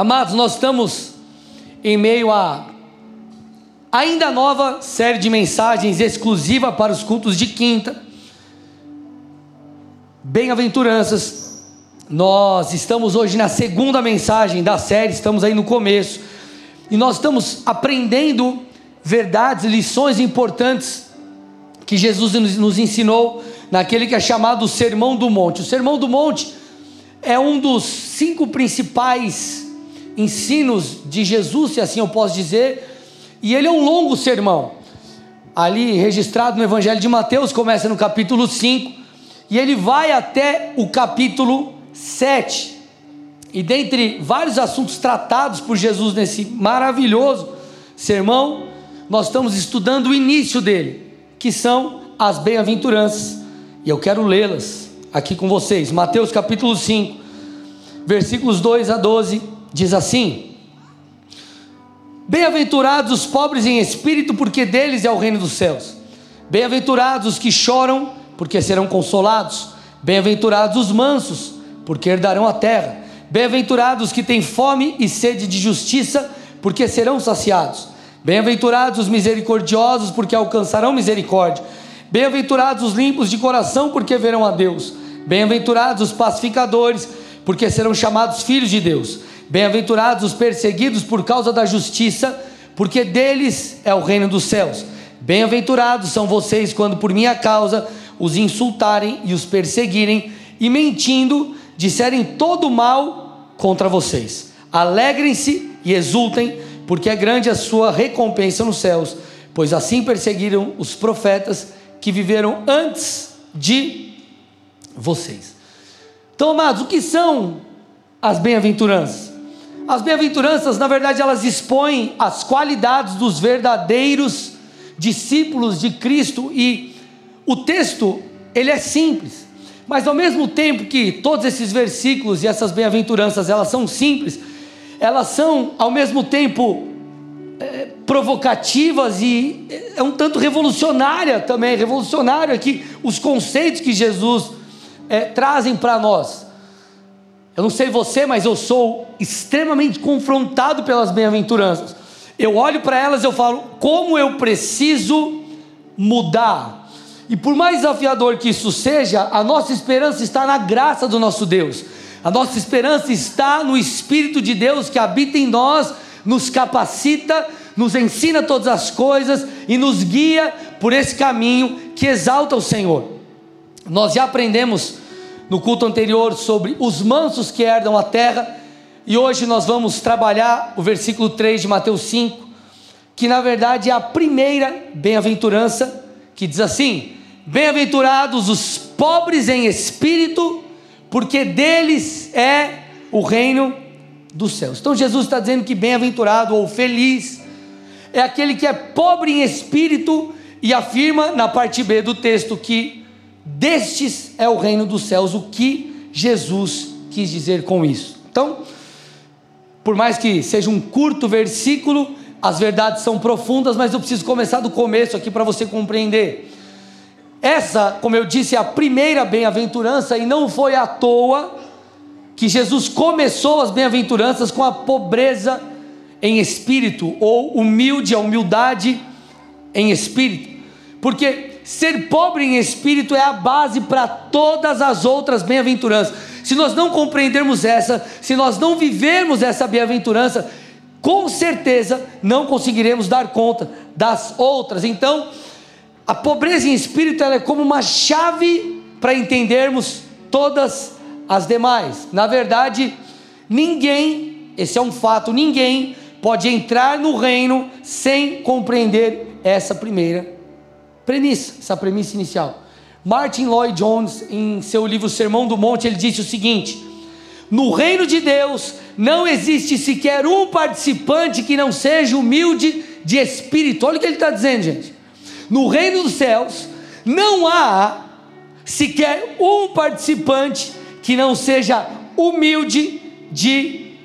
Amados, nós estamos em meio a ainda nova série de mensagens exclusiva para os cultos de quinta. Bem-aventuranças. Nós estamos hoje na segunda mensagem da série, estamos aí no começo. E nós estamos aprendendo verdades, lições importantes que Jesus nos ensinou naquele que é chamado Sermão do Monte. O Sermão do Monte é um dos cinco principais ensinos de Jesus, se assim eu posso dizer, e ele é um longo sermão. Ali registrado no Evangelho de Mateus, começa no capítulo 5, e ele vai até o capítulo 7. E dentre vários assuntos tratados por Jesus nesse maravilhoso sermão, nós estamos estudando o início dele, que são as bem-aventuranças. E eu quero lê-las aqui com vocês. Mateus capítulo 5, versículos 2 a 12, diz assim: Bem-aventurados os pobres em espírito, porque deles é o reino dos céus. Bem-aventurados os que choram, porque serão consolados. Bem-aventurados os mansos, porque herdarão a terra. Bem-aventurados os que têm fome e sede de justiça, porque serão saciados. Bem-aventurados os misericordiosos, porque alcançarão misericórdia. Bem-aventurados os limpos de coração, porque verão a Deus. Bem-aventurados os pacificadores, porque serão chamados filhos de Deus. Bem-aventurados os perseguidos por causa da justiça, porque deles é o reino dos céus. Bem-aventurados são vocês quando por minha causa os insultarem e os perseguirem, e mentindo, disserem todo mal contra vocês. Alegrem-se e exultem porque é grande a sua recompensa nos céus, pois assim perseguiram os profetas que viveram antes de vocês. Então, amados, o que são as bem-aventuranças? As bem-aventuranças, na verdade, elas expõem as qualidades dos verdadeiros discípulos de Cristo e o texto, ele é simples, mas ao mesmo tempo que todos esses versículos e essas bem-aventuranças, elas são simples, elas são ao mesmo tempo é, provocativas e é um tanto revolucionária também, revolucionário aqui os conceitos que Jesus é, trazem para nós. Eu não sei você, mas eu sou extremamente confrontado pelas bem-aventuranças. Eu olho para elas e eu falo, como eu preciso mudar. E por mais desafiador que isso seja, a nossa esperança está na graça do nosso Deus. A nossa esperança está no Espírito de Deus que habita em nós, nos capacita, nos ensina todas as coisas e nos guia por esse caminho que exalta o Senhor. Nós já aprendemos no culto anterior sobre os mansos que herdam a terra, e hoje nós vamos trabalhar o versículo 3 de Mateus 5, que na verdade é a primeira bem-aventurança, que diz assim: Bem-aventurados os pobres em espírito, porque deles é o reino dos céus. Então Jesus está dizendo que bem-aventurado ou feliz é aquele que é pobre em espírito e afirma na parte B do texto que destes é o reino dos céus. O que Jesus quis dizer com isso? Então, por mais que seja um curto versículo, as verdades são profundas, mas eu preciso começar do começo aqui para você compreender. Essa, como eu disse, é a primeira bem-aventurança e não foi à toa que Jesus começou as bem-aventuranças com a pobreza em espírito ou humilde, a humildade em espírito. Porque ser pobre em espírito é a base para todas as outras bem-aventuranças. Se nós não compreendermos essa, se nós não vivermos essa bem-aventurança, com certeza não conseguiremos dar conta das outras. Então, a pobreza em espírito é como uma chave para entendermos todas as demais. Na verdade, ninguém, esse é um fato, ninguém pode entrar no reino sem compreender essa primeira premissa, essa premissa inicial. Martin Lloyd Jones, em seu livro Sermão do Monte, ele disse o seguinte: No reino de Deus não existe sequer um participante que não seja humilde de espírito. Olha o que ele está dizendo, gente no reino dos céus não há sequer um participante que não seja humilde de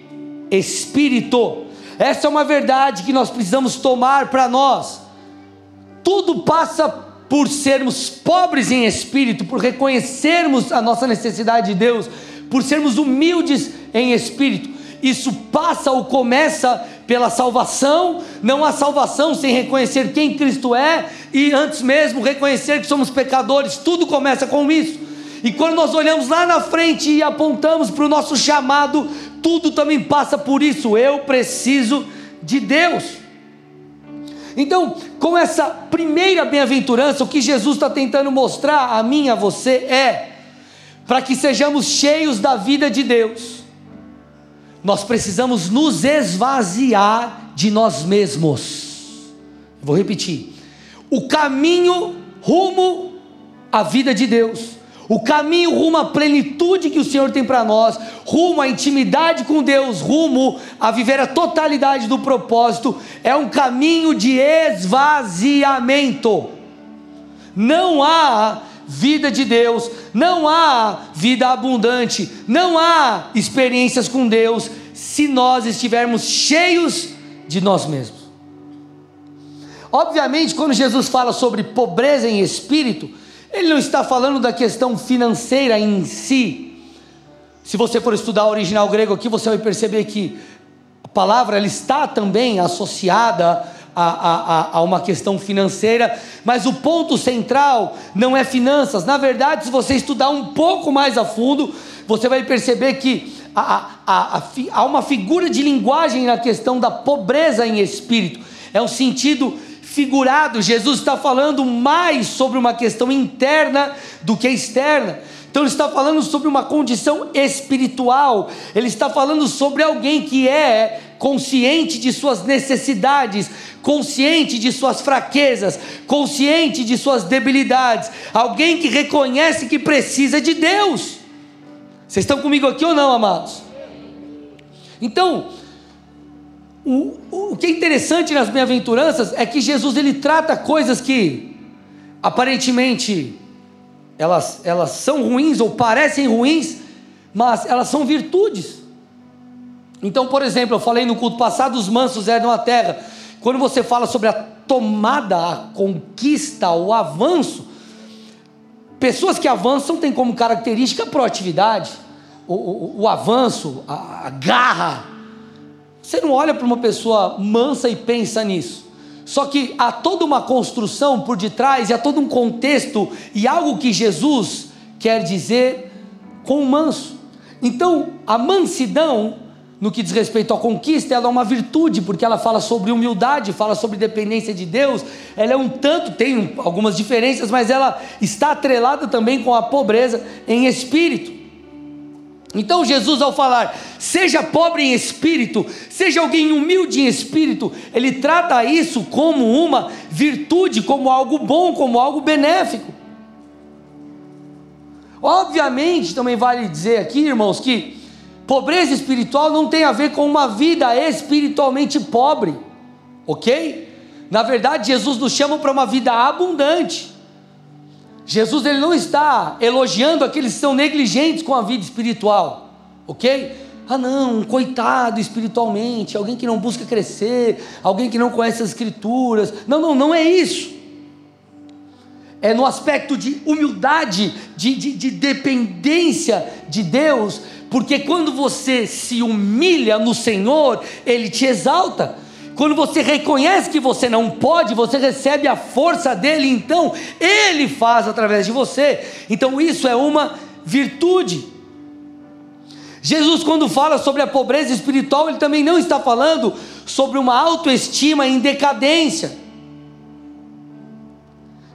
espírito. Essa é uma verdade que nós precisamos tomar para nós. Tudo passa por sermos pobres em espírito, por reconhecermos a nossa necessidade de Deus, por sermos humildes em espírito. isso passa ou começa pela salvação, não há salvação sem reconhecer quem Cristo é e antes mesmo reconhecer que somos pecadores, tudo começa com isso. E quando nós olhamos lá na frente e apontamos para o nosso chamado, tudo também passa por isso. Eu preciso de Deus. Então, com essa primeira bem-aventurança, o que Jesus está tentando mostrar a mim a você é para que sejamos cheios da vida de Deus, nós precisamos nos esvaziar de nós mesmos. Vou repetir: o caminho rumo à vida de Deus o caminho rumo à plenitude que o Senhor tem para nós, rumo à intimidade com Deus, rumo a viver a totalidade do propósito, é um caminho de esvaziamento. Não há vida de Deus, não há vida abundante, não há experiências com Deus se nós estivermos cheios de nós mesmos. Obviamente, quando Jesus fala sobre pobreza em espírito, ele não está falando da questão financeira em si. Se você for estudar o original grego aqui, você vai perceber que a palavra ela está também associada a, a, a, uma questão financeira, mas o ponto central não é finanças. Na verdade, se você estudar um pouco mais a fundo, você vai perceber que há uma figura de linguagem na questão da pobreza em espírito. É o sentido figurado, Jesus está falando mais sobre uma questão interna do que externa. Então, ele está falando sobre uma condição espiritual, ele está falando sobre alguém que é consciente de suas necessidades, consciente de suas fraquezas, consciente de suas debilidades, alguém que reconhece que precisa de Deus. Vocês estão comigo aqui ou não, amados? Então, o, o que é interessante nas bem-aventuranças é que Jesus ele trata coisas que aparentemente elas, elas são ruins ou parecem ruins, mas elas são virtudes. Então, por exemplo, eu falei no culto passado, os mansos herdam a terra. Quando você fala sobre a tomada, a conquista, o avanço, pessoas que avançam têm como característica a proatividade, o, o, o avanço, a, a garra, você não olha para uma pessoa mansa e pensa nisso. Só que há toda uma construção por detrás, e há todo um contexto e algo que Jesus quer dizer com o manso. Então, a mansidão, no que diz respeito à conquista, ela é uma virtude, porque ela fala sobre humildade, fala sobre dependência de Deus. Ela é um tanto, tem algumas diferenças, mas ela está atrelada também com a pobreza em espírito. Então Jesus, ao falar, seja pobre em espírito, seja alguém humilde em espírito, ele trata isso como uma virtude, como algo bom, como algo benéfico. Obviamente, também vale dizer aqui, irmãos, que pobreza espiritual não tem a ver com uma vida espiritualmente pobre, ok? Na verdade, Jesus nos chama para uma vida abundante. Jesus ele não está elogiando aqueles que são negligentes com a vida espiritual, ok? Ah, não, um coitado espiritualmente, alguém que não busca crescer, alguém que não conhece as Escrituras. Não, não, não é isso. É no aspecto de humildade, de, de, de dependência de Deus, porque quando você se humilha no Senhor, Ele te exalta. Quando você reconhece que você não pode, você recebe a força dele, então ele faz através de você. Então isso é uma virtude. Jesus, quando fala sobre a pobreza espiritual, ele também não está falando sobre uma autoestima em decadência.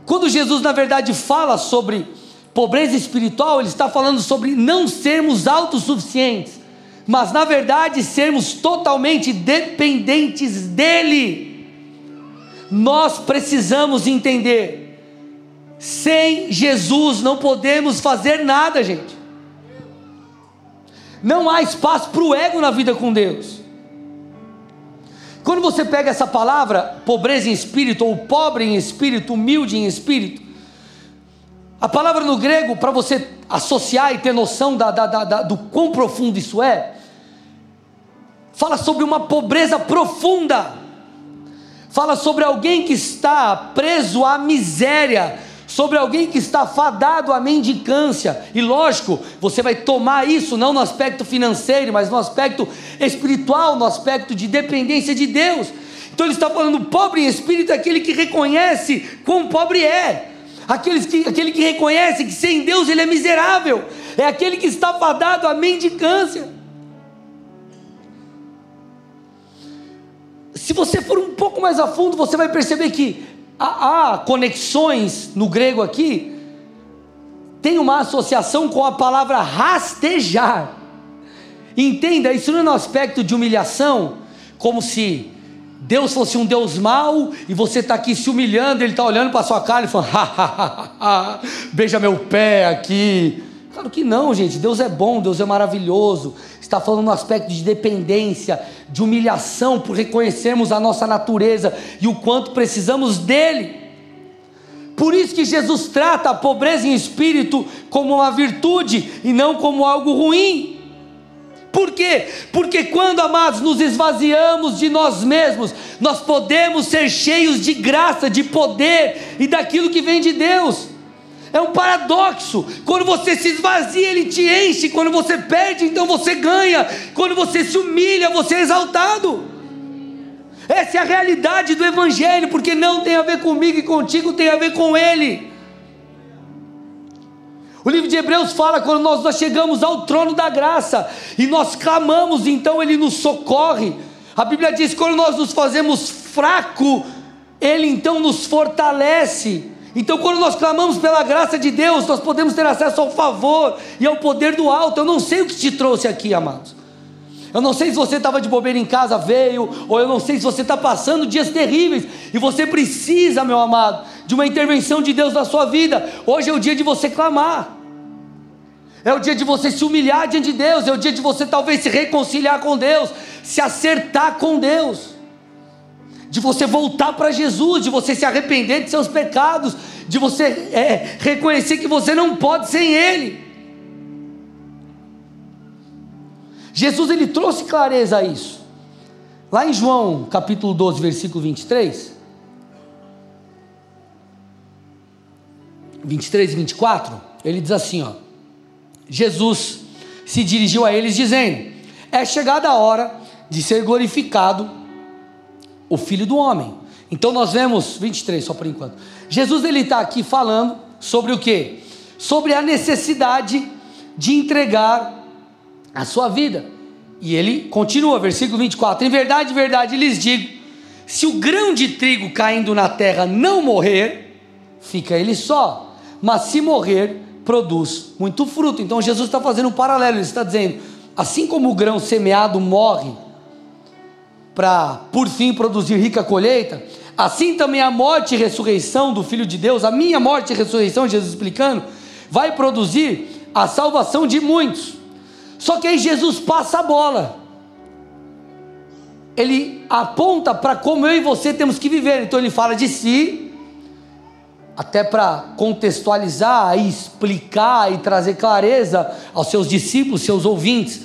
Quando Jesus, na verdade, fala sobre pobreza espiritual, ele está falando sobre não sermos autossuficientes mas na verdade sermos totalmente dependentes dEle. Nós precisamos entender: sem Jesus não podemos fazer nada, gente. Não há espaço para o ego na vida com Deus. Quando você pega essa palavra, pobreza em espírito, ou pobre em espírito, humilde em espírito, a palavra no grego, para você associar e ter noção da, da, da, do quão profundo isso é, fala sobre uma pobreza profunda, fala sobre alguém que está preso à miséria, sobre alguém que está fadado à mendicância. E lógico, você vai tomar isso não no aspecto financeiro, mas no aspecto espiritual, no aspecto de dependência de Deus. Então ele está falando: pobre em espírito é aquele que reconhece quão pobre é. Aqueles que, aquele que reconhece que sem Deus ele é miserável, é aquele que está fadado à mendicância. Se você for um pouco mais a fundo, você vai perceber que há, há conexões no grego aqui, tem uma associação com a palavra rastejar. Entenda, isso não é no aspecto de humilhação, como se Deus fosse um Deus mau e você está aqui se humilhando, Ele está olhando para sua cara e falando, ha, ha, ha, beija meu pé aqui. Claro que não, gente. Deus é bom, Deus é maravilhoso. Está falando no aspecto de dependência, de humilhação, por reconhecermos a nossa natureza e o quanto precisamos dele. Por isso que Jesus trata a pobreza em espírito como uma virtude e não como algo ruim. Por quê? Porque quando, amados, nos esvaziamos de nós mesmos, nós podemos ser cheios de graça, de poder e daquilo que vem de Deus. É um paradoxo. Quando você se esvazia, ele te enche. Quando você perde, então você ganha. Quando você se humilha, você é exaltado. Essa é a realidade do Evangelho, porque não tem a ver comigo e contigo, tem a ver com Ele. O livro de Hebreus fala quando nós, chegamos ao trono da graça e nós clamamos, então Ele nos socorre. A Bíblia diz: quando nós nos fazemos fraco, Ele então nos fortalece. Então, quando nós clamamos pela graça de Deus, nós podemos ter acesso ao favor e ao poder do alto. Eu não sei o que te trouxe aqui, amados. Eu não sei se você estava de bobeira em casa, veio, ou eu não sei se você está passando dias terríveis e você precisa, meu amado, de uma intervenção de Deus na sua vida. Hoje é o dia de você clamar. É o dia de você se humilhar diante de Deus, é o dia de você talvez se reconciliar com Deus, se acertar com Deus, de você voltar para Jesus, de você se arrepender de seus pecados, de você é, reconhecer que você não pode sem Ele. Jesus ele trouxe clareza a isso. Lá em João capítulo 12, versículo 23, 23 e 24, ele diz assim: ó, Jesus se dirigiu a eles dizendo: É chegada a hora de ser glorificado o Filho do Homem. Então nós vemos 23 só por enquanto. Jesus ele está aqui falando sobre o que? Sobre a necessidade de entregar a sua vida. E ele continua, versículo 24: Em verdade, verdade lhes digo: se o grão de trigo caindo na terra não morrer, fica ele só, mas se morrer, produz muito fruto. Então Jesus está fazendo um paralelo, ele está dizendo: assim como o grão semeado morre, para por fim produzir rica colheita, assim também a morte e ressurreição do Filho de Deus, a minha morte e ressurreição, Jesus explicando, vai produzir a salvação de muitos. Só que aí Jesus passa a bola. Ele aponta para como eu e você temos que viver. Então ele fala de si, até para contextualizar e explicar e trazer clareza aos seus discípulos, seus ouvintes,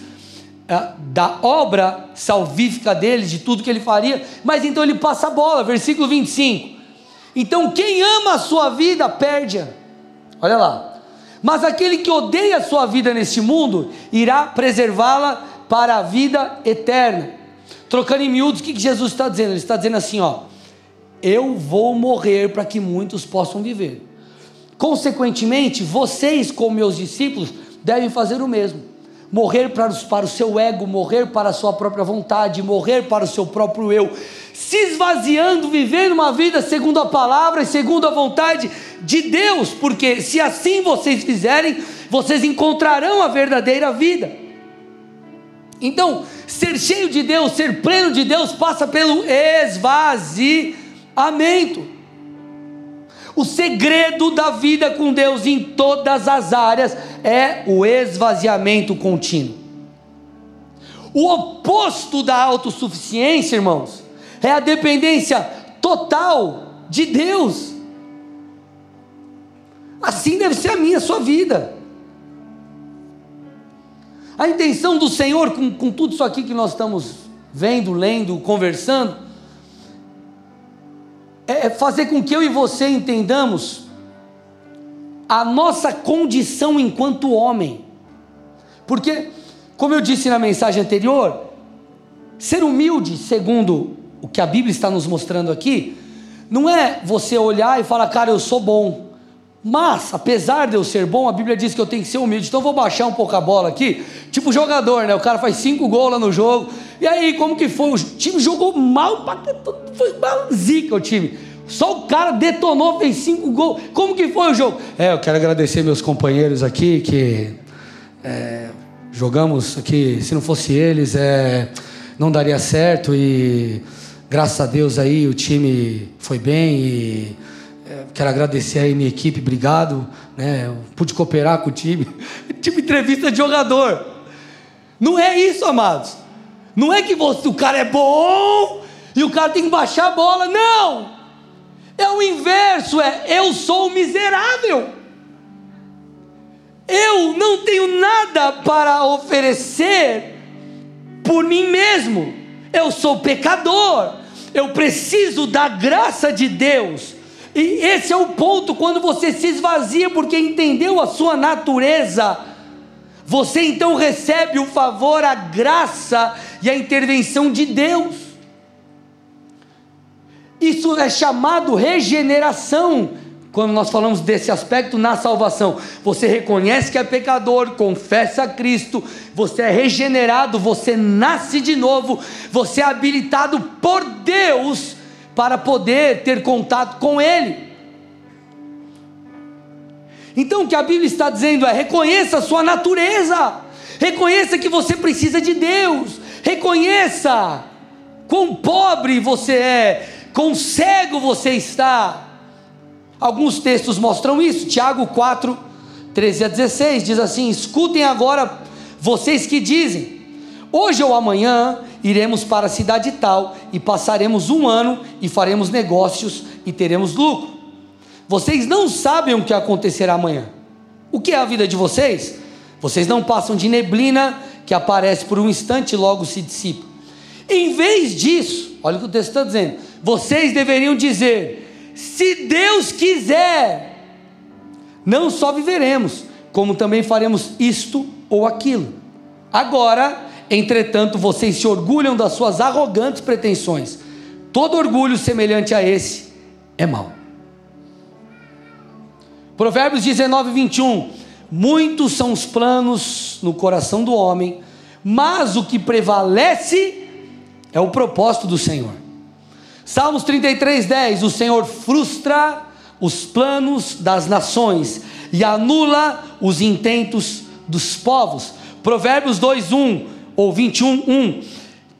eh, da obra salvífica dele, de tudo que ele faria. Mas então ele passa a bola, versículo 25. Então quem ama a sua vida, perde-a. Olha lá. Mas aquele que odeia a sua vida neste mundo, irá preservá-la para a vida eterna. Trocando em miúdos, o que Jesus está dizendo? Ele está dizendo assim: ó, eu vou morrer para que muitos possam viver. Consequentemente, vocês, como meus discípulos, devem fazer o mesmo. Morrer para, para o seu ego, morrer para a sua própria vontade, morrer para o seu próprio eu, se esvaziando, vivendo uma vida segundo a palavra e segundo a vontade de Deus, porque se assim vocês fizerem, vocês encontrarão a verdadeira vida. Então, ser cheio de Deus, ser pleno de Deus, passa pelo esvaziamento. O segredo da vida com Deus em todas as áreas é o esvaziamento contínuo. O oposto da autossuficiência, irmãos, é a dependência total de Deus. Assim deve ser a minha, a sua vida. A intenção do Senhor, com, com tudo isso aqui que nós estamos vendo, lendo, conversando, é, fazer com que eu e você entendamos a nossa condição enquanto homem. Porque, como eu disse na mensagem anterior, ser humilde, segundo o que a Bíblia está nos mostrando aqui, não é você olhar e falar, cara, eu sou bom. Mas, apesar de eu ser bom, a Bíblia diz que eu tenho que ser humilde. Então, eu vou baixar um pouco a bola aqui. Tipo jogador, né? O cara faz cinco gols lá no jogo. E aí, como que foi? O time jogou mal, foi uma zica o time. Só o cara detonou, fez cinco gols. Como que foi o jogo? É, eu quero agradecer meus companheiros aqui que é, jogamos aqui. Se não fosse eles, é, não daria certo. E graças a Deus aí o time foi bem e é, quero agradecer aí minha equipe, obrigado. Né? Eu pude cooperar com o time. Tipo entrevista de jogador. Não é isso, amados. Não é que você, o cara é bom e o cara tem que baixar a bola. Não! É o inverso, é eu sou miserável. Eu não tenho nada para oferecer por mim mesmo. Eu sou pecador. Eu preciso da graça de Deus. E esse é o ponto quando você se esvazia porque entendeu a sua natureza. Você então recebe o favor, a graça e a intervenção de Deus. Isso é chamado regeneração. Quando nós falamos desse aspecto na salvação, você reconhece que é pecador, confessa a Cristo, você é regenerado, você nasce de novo, você é habilitado por Deus para poder ter contato com Ele. Então o que a Bíblia está dizendo é: reconheça a sua natureza, reconheça que você precisa de Deus, reconheça quão pobre você é, quão cego você está. Alguns textos mostram isso, Tiago 4, 13 a 16 diz assim: escutem agora vocês que dizem, hoje ou amanhã iremos para a cidade tal e passaremos um ano e faremos negócios e teremos lucro. Vocês não sabem o que acontecerá amanhã. O que é a vida de vocês? Vocês não passam de neblina que aparece por um instante e logo se dissipa. Em vez disso, olha o que o texto está dizendo, vocês deveriam dizer: se Deus quiser, não só viveremos, como também faremos isto ou aquilo. Agora, Entretanto, vocês se orgulham das suas arrogantes pretensões. Todo orgulho semelhante a esse é mau. Provérbios 19, 21. Muitos são os planos no coração do homem, mas o que prevalece é o propósito do Senhor. Salmos 33, 10. O Senhor frustra os planos das nações e anula os intentos dos povos. Provérbios 2, 1 ou 21, 1.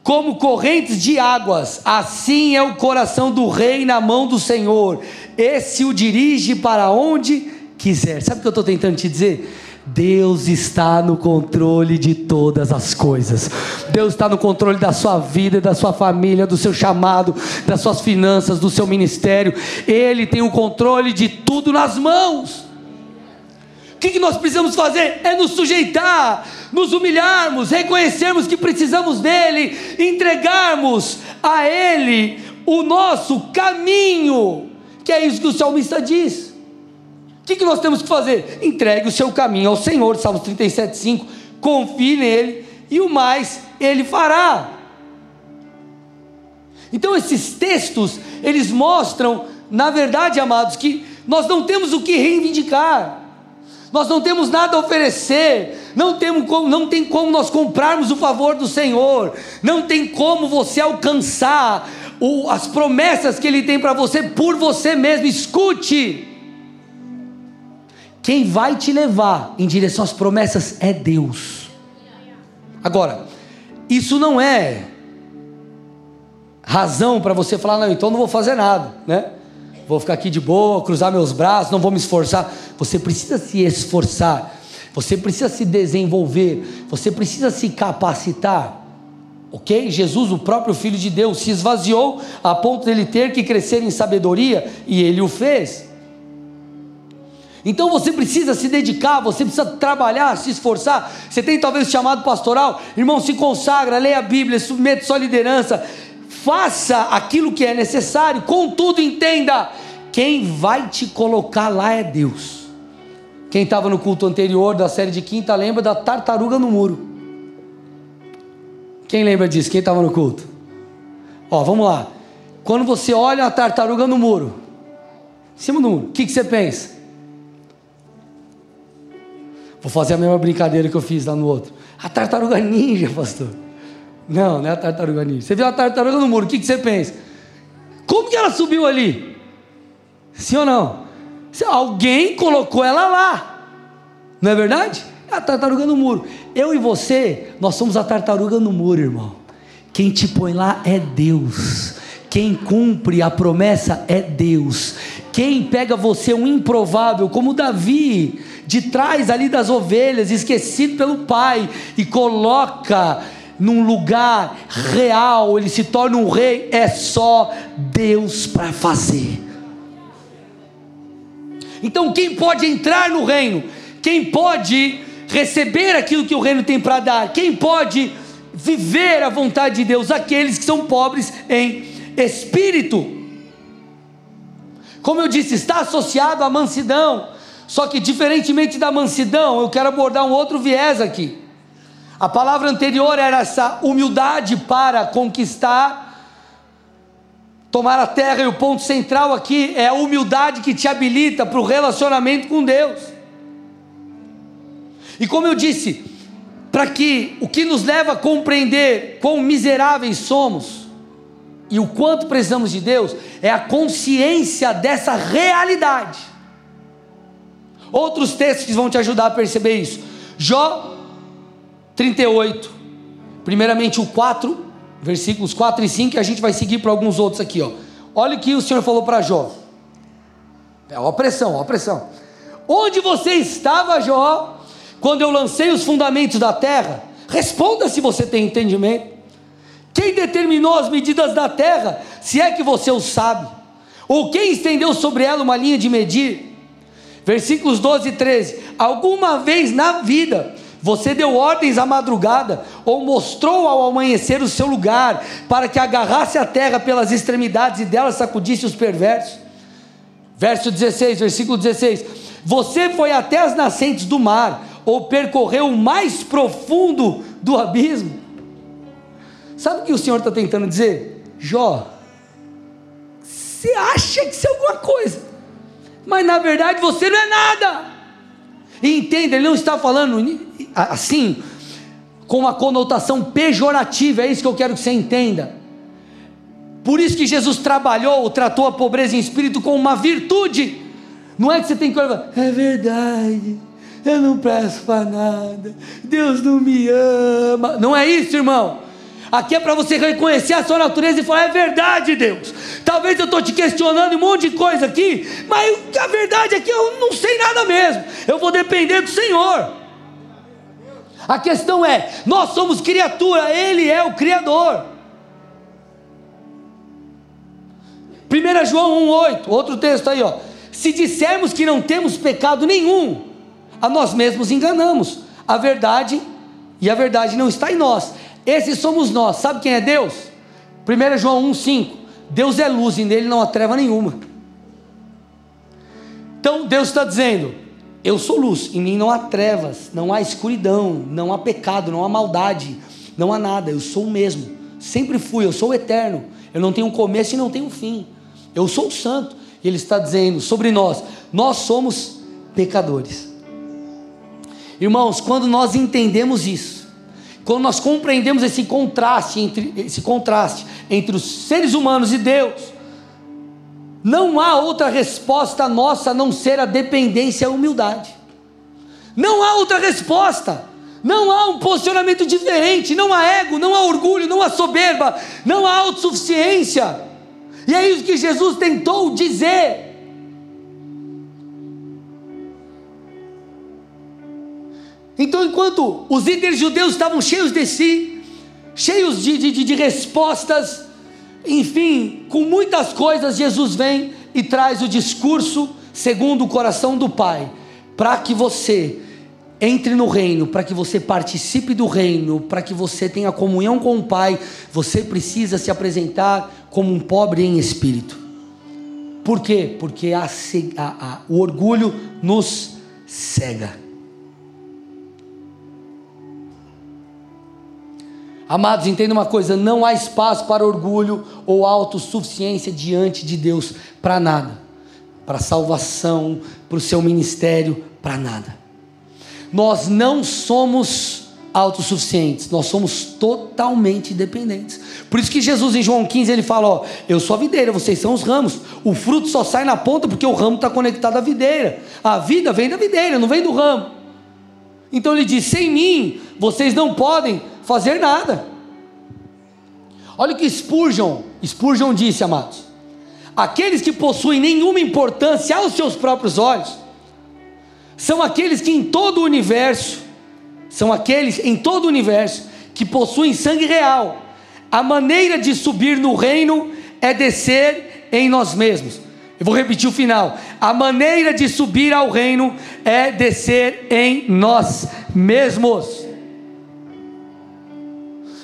Como correntes de águas, assim é o coração do rei na mão do Senhor, esse o dirige para onde quiser. Sabe o que eu estou tentando te dizer? Deus está no controle de todas as coisas. Deus está no controle da sua vida, da sua família, do seu chamado, das suas finanças, do seu ministério. Ele tem o controle de tudo nas mãos. O que, nós precisamos fazer? É nos sujeitar, nos humilharmos, reconhecermos que precisamos dEle, entregarmos a Ele o nosso caminho, que é isso que o salmista diz. O que, que nós temos que fazer? Entregue o seu caminho ao Senhor, Salmos 37, 5. Confie nele e o mais ele fará. Então esses textos, eles mostram, na verdade, amados, que nós não temos o que reivindicar nós não temos nada a oferecer, não, temos como, não tem como nós comprarmos o favor do Senhor, não tem como você alcançar o, as promessas que Ele tem para você por você mesmo. Escute, quem vai te levar em direção às promessas é Deus. Agora, isso não é razão para você falar, não, então não vou fazer nada, né? vou ficar aqui de boa, cruzar meus braços, não vou me esforçar. Você precisa se esforçar, você precisa se desenvolver, você precisa se capacitar. Ok? Jesus, o próprio Filho de Deus, se esvaziou a ponto de ele ter que crescer em sabedoria e ele o fez. Então você precisa se dedicar, você precisa trabalhar, se esforçar. Você tem talvez chamado pastoral, irmão, se consagra, leia a Bíblia, submete sua liderança, faça aquilo que é necessário, contudo, entenda: quem vai te colocar lá é Deus. Quem estava no culto anterior da série de quinta lembra da tartaruga no muro. Quem lembra disso? Quem estava no culto? Ó, vamos lá. Quando você olha a tartaruga no muro, em cima do muro, o que, que você pensa? Vou fazer a mesma brincadeira que eu fiz lá no outro. A tartaruga ninja, pastor. Não, não é a tartaruga ninja. Você viu a tartaruga no muro, o que, que você pensa? Como que ela subiu ali? Sim ou não? Alguém colocou ela lá. Não é verdade? É a tartaruga no muro. Eu e você, nós somos a tartaruga no muro, irmão. Quem te põe lá é Deus. Quem cumpre a promessa é Deus. Quem pega você um improvável, como Davi, de trás ali das ovelhas, esquecido pelo pai, e coloca num lugar real, ele se torna um rei, é só Deus para fazer. Então, quem pode entrar no reino? Quem pode receber aquilo que o reino tem para dar? Quem pode viver a vontade de Deus? Aqueles que são pobres em espírito. Como eu disse, está associado à mansidão. Só que, diferentemente da mansidão, eu quero abordar um outro viés aqui. A palavra anterior era essa humildade para conquistar, tomar a terra, e o ponto central aqui é a humildade que te habilita para o relacionamento com Deus. E como eu disse, para que o que nos leva a compreender quão miseráveis somos e o quanto precisamos de Deus é a consciência dessa realidade. Outros textos vão te ajudar a perceber isso. Jó 38, primeiramente o 4, versículos 4 e 5, e a gente vai seguir para alguns outros aqui, ó. Olha o que o Senhor falou para Jó. É, a pressão, a pressão. Onde você estava, Jó, quando eu lancei os fundamentos da terra? Responda se você tem entendimento. Quem determinou as medidas da terra, se é que você o sabe? Ou quem estendeu sobre ela uma linha de medir? Versículos 12 e 13. Alguma vez na vida você deu ordens à madrugada, ou mostrou ao amanhecer o seu lugar, para que agarrasse a terra pelas extremidades e dela sacudisse os perversos? Verso 16, versículo 16: Você foi até as nascentes do mar, ou percorreu o mais profundo do abismo. Sabe o que o Senhor está tentando dizer? Jó, você acha que isso é alguma coisa, mas na verdade você não é nada. Entenda, ele não está falando assim, com uma conotação pejorativa, é isso que eu quero que você entenda. Por isso que Jesus trabalhou, tratou a pobreza em espírito como uma virtude. Não é que você tem que olhar, é verdade, eu não presto para nada, Deus não me ama. Não é isso, irmão. Aqui é para você reconhecer a sua natureza e falar: é verdade, Deus. Talvez eu estou te questionando um monte de coisa aqui, mas a verdade é que eu não sei nada mesmo. Eu vou depender do Senhor. A questão é: nós somos criatura, Ele é o Criador. 1 João 1,8, outro texto aí, ó. Se dissermos que não temos pecado nenhum, a nós mesmos enganamos. A verdade e a verdade não está em nós. Esses somos nós. Sabe quem é Deus? 1 João 1,5. Deus é luz e nele não há treva nenhuma. Então Deus está dizendo: Eu sou luz, em mim não há trevas, não há escuridão, não há pecado, não há maldade, não há nada. Eu sou o mesmo. Sempre fui, eu sou o eterno. Eu não tenho começo e não tenho fim. Eu sou o santo. E Ele está dizendo sobre nós: Nós somos pecadores. Irmãos, quando nós entendemos isso, quando nós compreendemos esse contraste entre esse contraste entre os seres humanos e Deus, não há outra resposta nossa a não ser a dependência e a humildade. Não há outra resposta. Não há um posicionamento diferente, não há ego, não há orgulho, não há soberba, não há autossuficiência. E é isso que Jesus tentou dizer. Então, enquanto os líderes judeus estavam cheios de si, cheios de, de, de respostas, enfim, com muitas coisas, Jesus vem e traz o discurso segundo o coração do Pai, para que você entre no reino, para que você participe do reino, para que você tenha comunhão com o Pai, você precisa se apresentar como um pobre em espírito. Por quê? Porque a, a, a, o orgulho nos cega. Amados, entenda uma coisa: não há espaço para orgulho ou autossuficiência diante de Deus para nada, para salvação, para o seu ministério, para nada. Nós não somos autossuficientes, nós somos totalmente dependentes. Por isso que Jesus em João 15 ele fala: Ó, eu sou a videira, vocês são os ramos. O fruto só sai na ponta porque o ramo está conectado à videira. A vida vem da videira, não vem do ramo. Então ele diz: sem mim, vocês não podem fazer nada. Olha o que Spurgeon, Spurgeon disse, amados. Aqueles que possuem nenhuma importância aos seus próprios olhos são aqueles que em todo o universo são aqueles em todo o universo que possuem sangue real. A maneira de subir no reino é descer em nós mesmos. Eu vou repetir o final. A maneira de subir ao reino é descer em nós mesmos.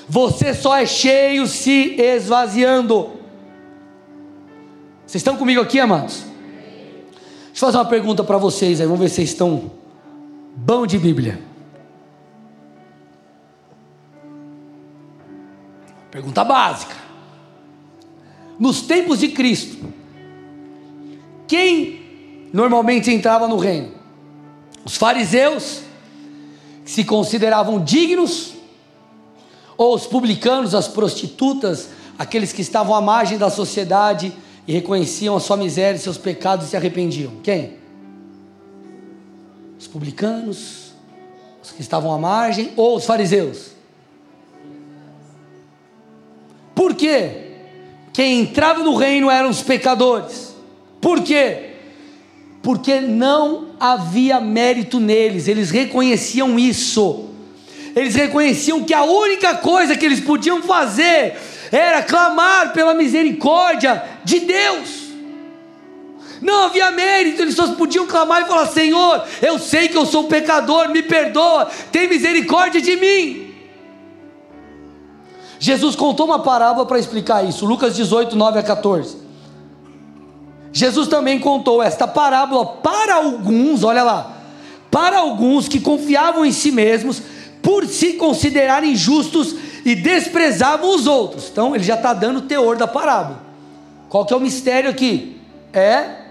Você só é cheio se esvaziando. Vocês estão comigo aqui, amados? Deixa eu fazer uma pergunta para vocês aí, vamos ver se vocês estão bom de Bíblia. Pergunta básica. Nos tempos de Cristo, quem normalmente entrava no reino? Os fariseus, que se consideravam dignos ou os publicanos, as prostitutas, aqueles que estavam à margem da sociedade e reconheciam a sua miséria e seus pecados e se arrependiam? Quem? Os publicanos, os que estavam à margem ou os fariseus? Por quê? Quem entrava no reino eram os pecadores. Por quê? Porque não havia mérito neles, eles reconheciam isso eles reconheciam que a única coisa que eles podiam fazer era clamar pela misericórdia de Deus. Não havia mérito, eles só podiam clamar e falar: Senhor, eu sei que eu sou pecador, me perdoa, tem misericórdia de mim. Jesus contou uma parábola para explicar isso, Lucas 18, 9 a 14. Jesus também contou esta parábola para alguns, olha lá, para alguns que confiavam em si mesmos por se considerarem justos e desprezavam os outros. Então ele já está dando o teor da parábola. Qual que é o mistério aqui? É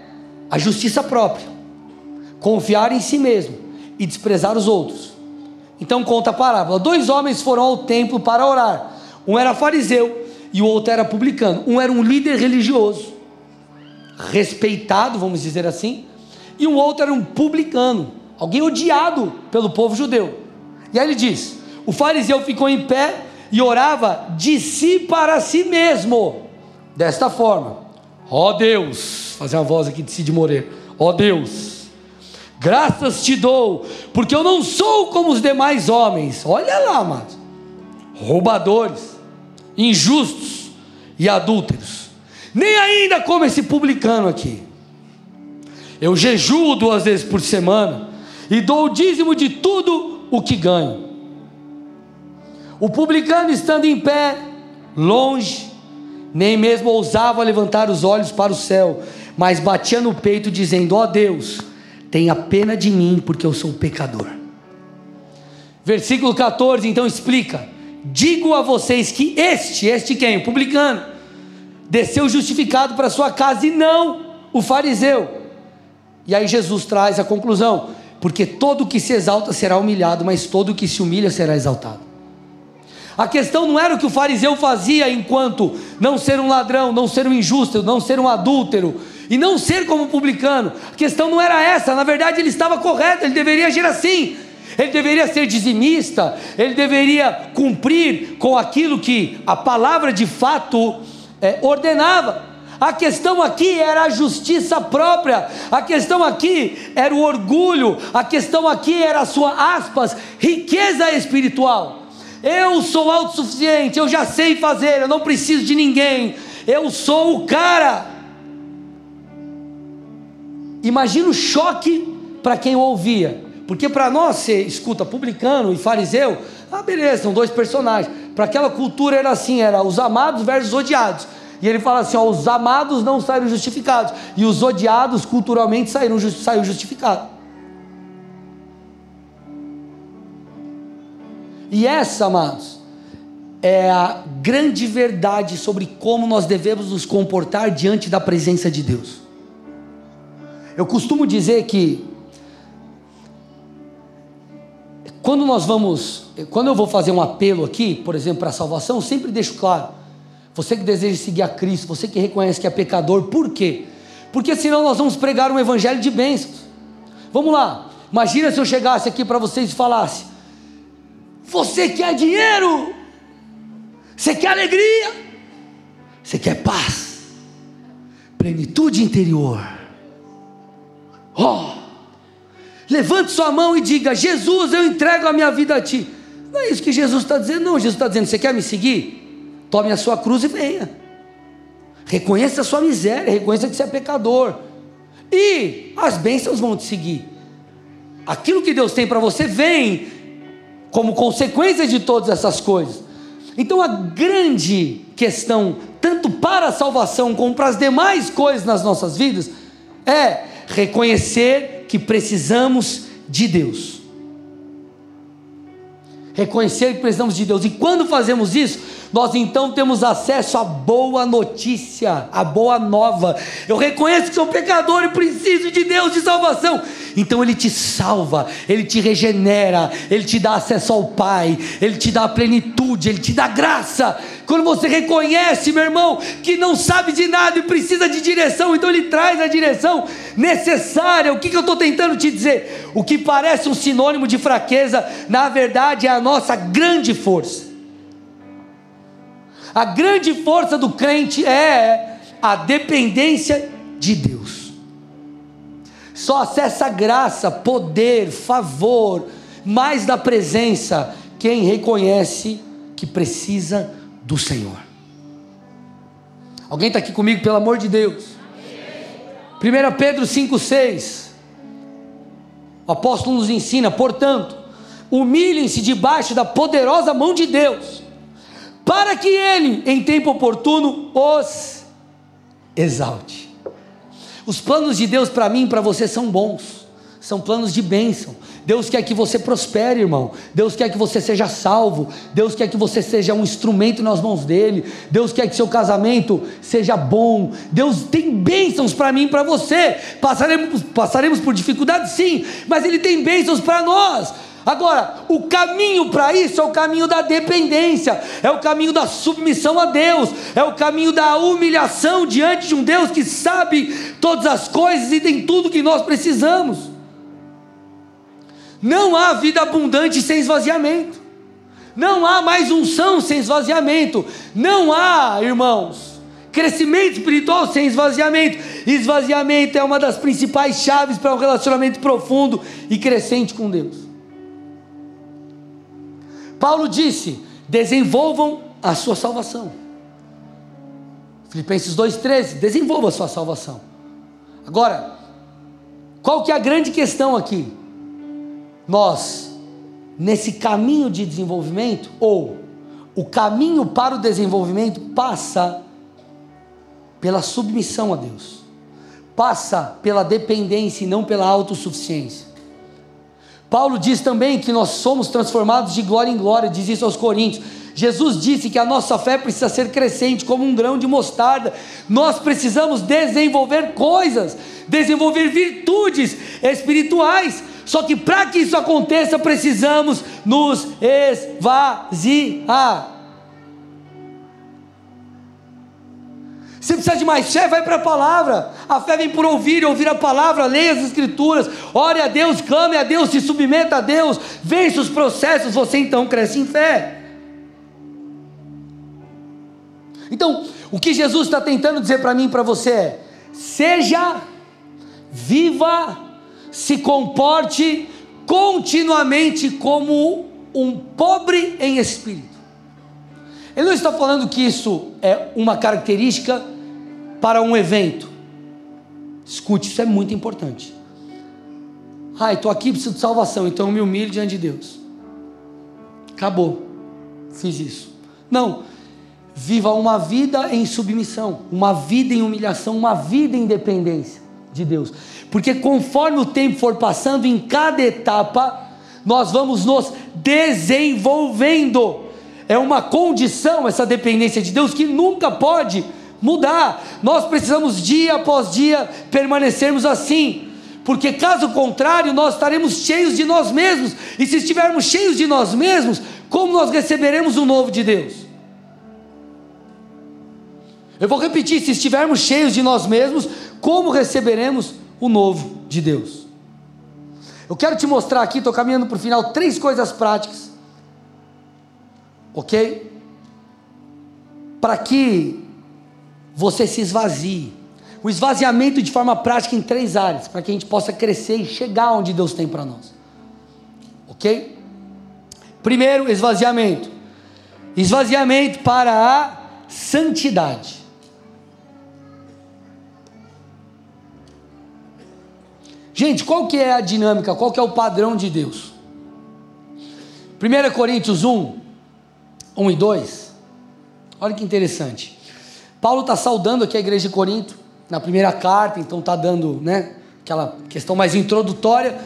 a justiça própria, confiar em si mesmo e desprezar os outros. Então conta a parábola: dois homens foram ao templo para orar. Um era fariseu e o outro era publicano. Um era um líder religioso, respeitado, vamos dizer assim, e o outro era um publicano, alguém odiado pelo povo judeu. E aí ele diz: o fariseu ficou em pé e orava de si para si mesmo, desta forma: Ó oh Deus, fazer uma voz aqui de Cid Moreira, ó oh Deus, graças te dou, porque eu não sou como os demais homens, olha lá, amados, roubadores, injustos e adúlteros, nem ainda como esse publicano aqui. Eu jejuo duas vezes por semana e dou o dízimo de tudo o que ganho. O publicano estando em pé, longe, nem mesmo ousava levantar os olhos para o céu, mas batia no peito, dizendo: Ó oh Deus, tenha pena de mim, porque eu sou pecador. Versículo 14 então explica: Digo a vocês que este, este quem? O publicano, desceu justificado para sua casa e não o fariseu. E aí Jesus traz a conclusão: porque todo que se exalta será humilhado, mas todo que se humilha será exaltado. A questão não era o que o fariseu fazia enquanto não ser um ladrão, não ser um injusto, não ser um adúltero e não ser como publicano. A questão não era essa, na verdade ele estava correto, ele deveria agir assim. Ele deveria ser dizimista, ele deveria cumprir com aquilo que a palavra de fato é, ordenava. A questão aqui era a justiça própria, a questão aqui era o orgulho, a questão aqui era a sua aspas, riqueza espiritual. Eu sou autossuficiente, eu já sei fazer, eu não preciso de ninguém, eu sou o cara. Imagina o choque para quem ouvia, porque para nós você escuta publicano e fariseu, ah, beleza, são dois personagens. Para aquela cultura era assim, era os amados versus odiados. E ele fala assim: ó, os amados não saíram justificados, e os odiados culturalmente saíram, saiu. E essa, amados, é a grande verdade sobre como nós devemos nos comportar diante da presença de Deus. Eu costumo dizer que quando nós vamos, quando eu vou fazer um apelo aqui, por exemplo, para a salvação, eu sempre deixo claro: você que deseja seguir a Cristo, você que reconhece que é pecador, por quê? Porque senão nós vamos pregar um evangelho de bênçãos. Vamos lá, imagina se eu chegasse aqui para vocês e falasse: Você quer dinheiro? Você quer alegria? Você quer paz? Plenitude interior. Oh! Levante sua mão e diga: Jesus, eu entrego a minha vida a ti. Não é isso que Jesus está dizendo, não. Jesus está dizendo: Você quer me seguir? Tome a sua cruz e venha. Reconheça a sua miséria, reconheça que você é pecador. E as bênçãos vão te seguir. Aquilo que Deus tem para você vem como consequência de todas essas coisas. Então a grande questão, tanto para a salvação como para as demais coisas nas nossas vidas, é reconhecer que precisamos de Deus. Reconhecer que precisamos de Deus. E quando fazemos isso, nós então temos acesso à boa notícia, à boa nova. Eu reconheço que sou pecador e preciso de Deus de salvação. Então Ele te salva, Ele te regenera, Ele te dá acesso ao Pai, Ele te dá plenitude, Ele te dá graça. Quando você reconhece, meu irmão, que não sabe de nada e precisa de direção, então Ele traz a direção necessária. O que, que eu estou tentando te dizer? O que parece um sinônimo de fraqueza, na verdade é a nossa grande força. A grande força do crente é a dependência de Deus. Só acessa graça, poder, favor, mais da presença quem reconhece que precisa do Senhor. Alguém está aqui comigo, pelo amor de Deus? 1 Pedro 5,6 O apóstolo nos ensina, portanto, humilhem-se debaixo da poderosa mão de Deus, para que Ele, em tempo oportuno, os exalte. Os planos de Deus para mim e para você são bons, são planos de bênção. Deus quer que você prospere, irmão. Deus quer que você seja salvo. Deus quer que você seja um instrumento nas mãos dele. Deus quer que seu casamento seja bom. Deus tem bênçãos para mim e para você. Passaremos, passaremos por dificuldades, sim, mas Ele tem bênçãos para nós. Agora, o caminho para isso é o caminho da dependência, é o caminho da submissão a Deus, é o caminho da humilhação diante de um Deus que sabe todas as coisas e tem tudo que nós precisamos. Não há vida abundante sem esvaziamento, não há mais unção sem esvaziamento, não há, irmãos, crescimento espiritual sem esvaziamento. Esvaziamento é uma das principais chaves para um relacionamento profundo e crescente com Deus. Paulo disse: desenvolvam a sua salvação. Filipenses 2,13, desenvolva a sua salvação. Agora, qual que é a grande questão aqui? Nós, nesse caminho de desenvolvimento, ou o caminho para o desenvolvimento passa pela submissão a Deus, passa pela dependência e não pela autossuficiência. Paulo diz também que nós somos transformados de glória em glória, diz isso aos Coríntios. Jesus disse que a nossa fé precisa ser crescente, como um grão de mostarda. Nós precisamos desenvolver coisas, desenvolver virtudes espirituais. Só que para que isso aconteça, precisamos nos esvaziar. Se precisa de mais fé, vai para a palavra. A fé vem por ouvir, ouvir a palavra, leia as escrituras, ore a Deus, clame a Deus, se submeta a Deus, vença os processos, você então cresce em fé. Então, o que Jesus está tentando dizer para mim e para você é: seja, viva, se comporte continuamente como um pobre em espírito. Ele não está falando que isso é uma característica para um evento. Escute, isso é muito importante. Ah, estou aqui, preciso de salvação, então eu me humilho diante de Deus. Acabou. Fiz isso. Não. Viva uma vida em submissão, uma vida em humilhação, uma vida em dependência de Deus. Porque conforme o tempo for passando, em cada etapa, nós vamos nos desenvolvendo. É uma condição essa dependência de Deus que nunca pode mudar. Nós precisamos dia após dia permanecermos assim. Porque caso contrário, nós estaremos cheios de nós mesmos. E se estivermos cheios de nós mesmos, como nós receberemos o novo de Deus? Eu vou repetir: se estivermos cheios de nós mesmos, como receberemos o novo de Deus? Eu quero te mostrar aqui, estou caminhando para o final, três coisas práticas, ok? Para que você se esvazie. O esvaziamento de forma prática em três áreas, para que a gente possa crescer e chegar onde Deus tem para nós, ok? Primeiro, esvaziamento. Esvaziamento para a santidade. Gente, qual que é a dinâmica, qual que é o padrão de Deus? 1 Coríntios 1, 1 e 2. Olha que interessante. Paulo está saudando aqui a igreja de Corinto, na primeira carta, então está dando né, aquela questão mais introdutória,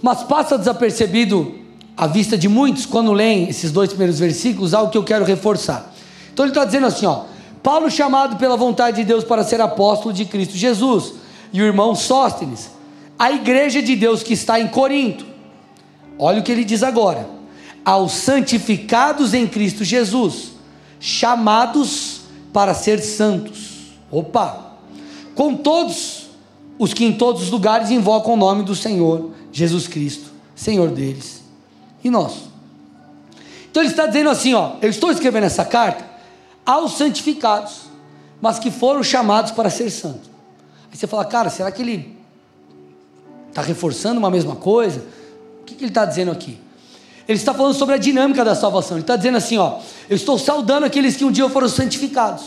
mas passa desapercebido à vista de muitos quando leem esses dois primeiros versículos, algo que eu quero reforçar. Então ele está dizendo assim: ó, Paulo chamado pela vontade de Deus para ser apóstolo de Cristo Jesus, e o irmão Sóstenes a igreja de Deus que está em Corinto. Olha o que ele diz agora: aos santificados em Cristo Jesus, chamados para ser santos. Opa! Com todos os que em todos os lugares invocam o nome do Senhor Jesus Cristo, Senhor deles e nós. Então ele está dizendo assim, ó, eu estou escrevendo essa carta aos santificados, mas que foram chamados para ser santos. Aí você fala, cara, será que ele Está reforçando uma mesma coisa? O que, que ele está dizendo aqui? Ele está falando sobre a dinâmica da salvação. Ele está dizendo assim: ó, eu estou saudando aqueles que um dia foram santificados.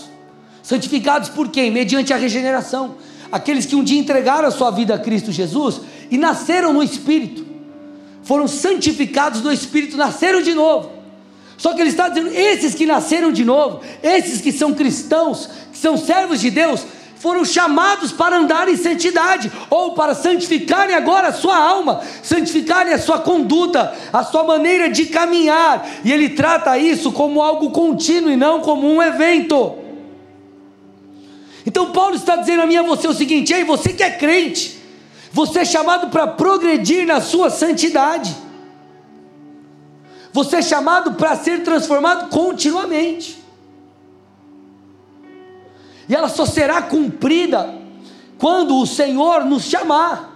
Santificados por quem? Mediante a regeneração. Aqueles que um dia entregaram a sua vida a Cristo Jesus e nasceram no Espírito. Foram santificados no Espírito, nasceram de novo. Só que ele está dizendo: esses que nasceram de novo, esses que são cristãos, que são servos de Deus, foram chamados para andar em santidade, ou para santificarem agora a sua alma, santificarem a sua conduta, a sua maneira de caminhar, e ele trata isso como algo contínuo e não como um evento. Então Paulo está dizendo a mim e a você o seguinte: ei, você que é crente, você é chamado para progredir na sua santidade. Você é chamado para ser transformado continuamente e ela só será cumprida quando o Senhor nos chamar,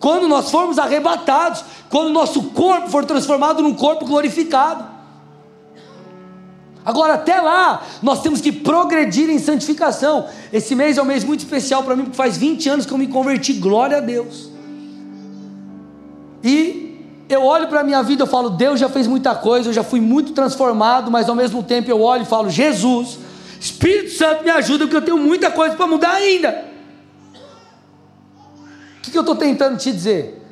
quando nós formos arrebatados, quando nosso corpo for transformado num corpo glorificado. Agora, até lá, nós temos que progredir em santificação. Esse mês é um mês muito especial para mim, porque faz 20 anos que eu me converti, glória a Deus. E eu olho para a minha vida e falo, Deus já fez muita coisa, eu já fui muito transformado, mas ao mesmo tempo eu olho e falo, Jesus, Espírito Santo me ajuda, porque eu tenho muita coisa para mudar ainda. O que, que eu estou tentando te dizer?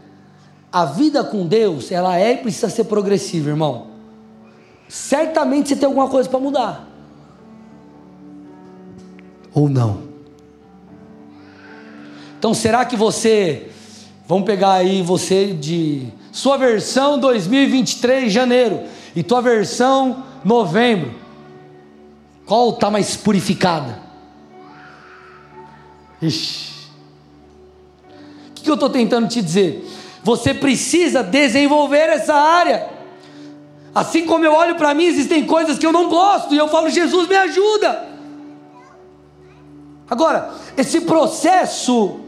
A vida com Deus, ela é e precisa ser progressiva, irmão. Certamente você tem alguma coisa para mudar. Ou não. Então será que você, vamos pegar aí você de sua versão 2023 janeiro e tua versão novembro. Qual está mais purificada? Ixi. O que eu estou tentando te dizer? Você precisa desenvolver essa área. Assim como eu olho para mim, existem coisas que eu não gosto e eu falo, Jesus me ajuda. Agora, esse processo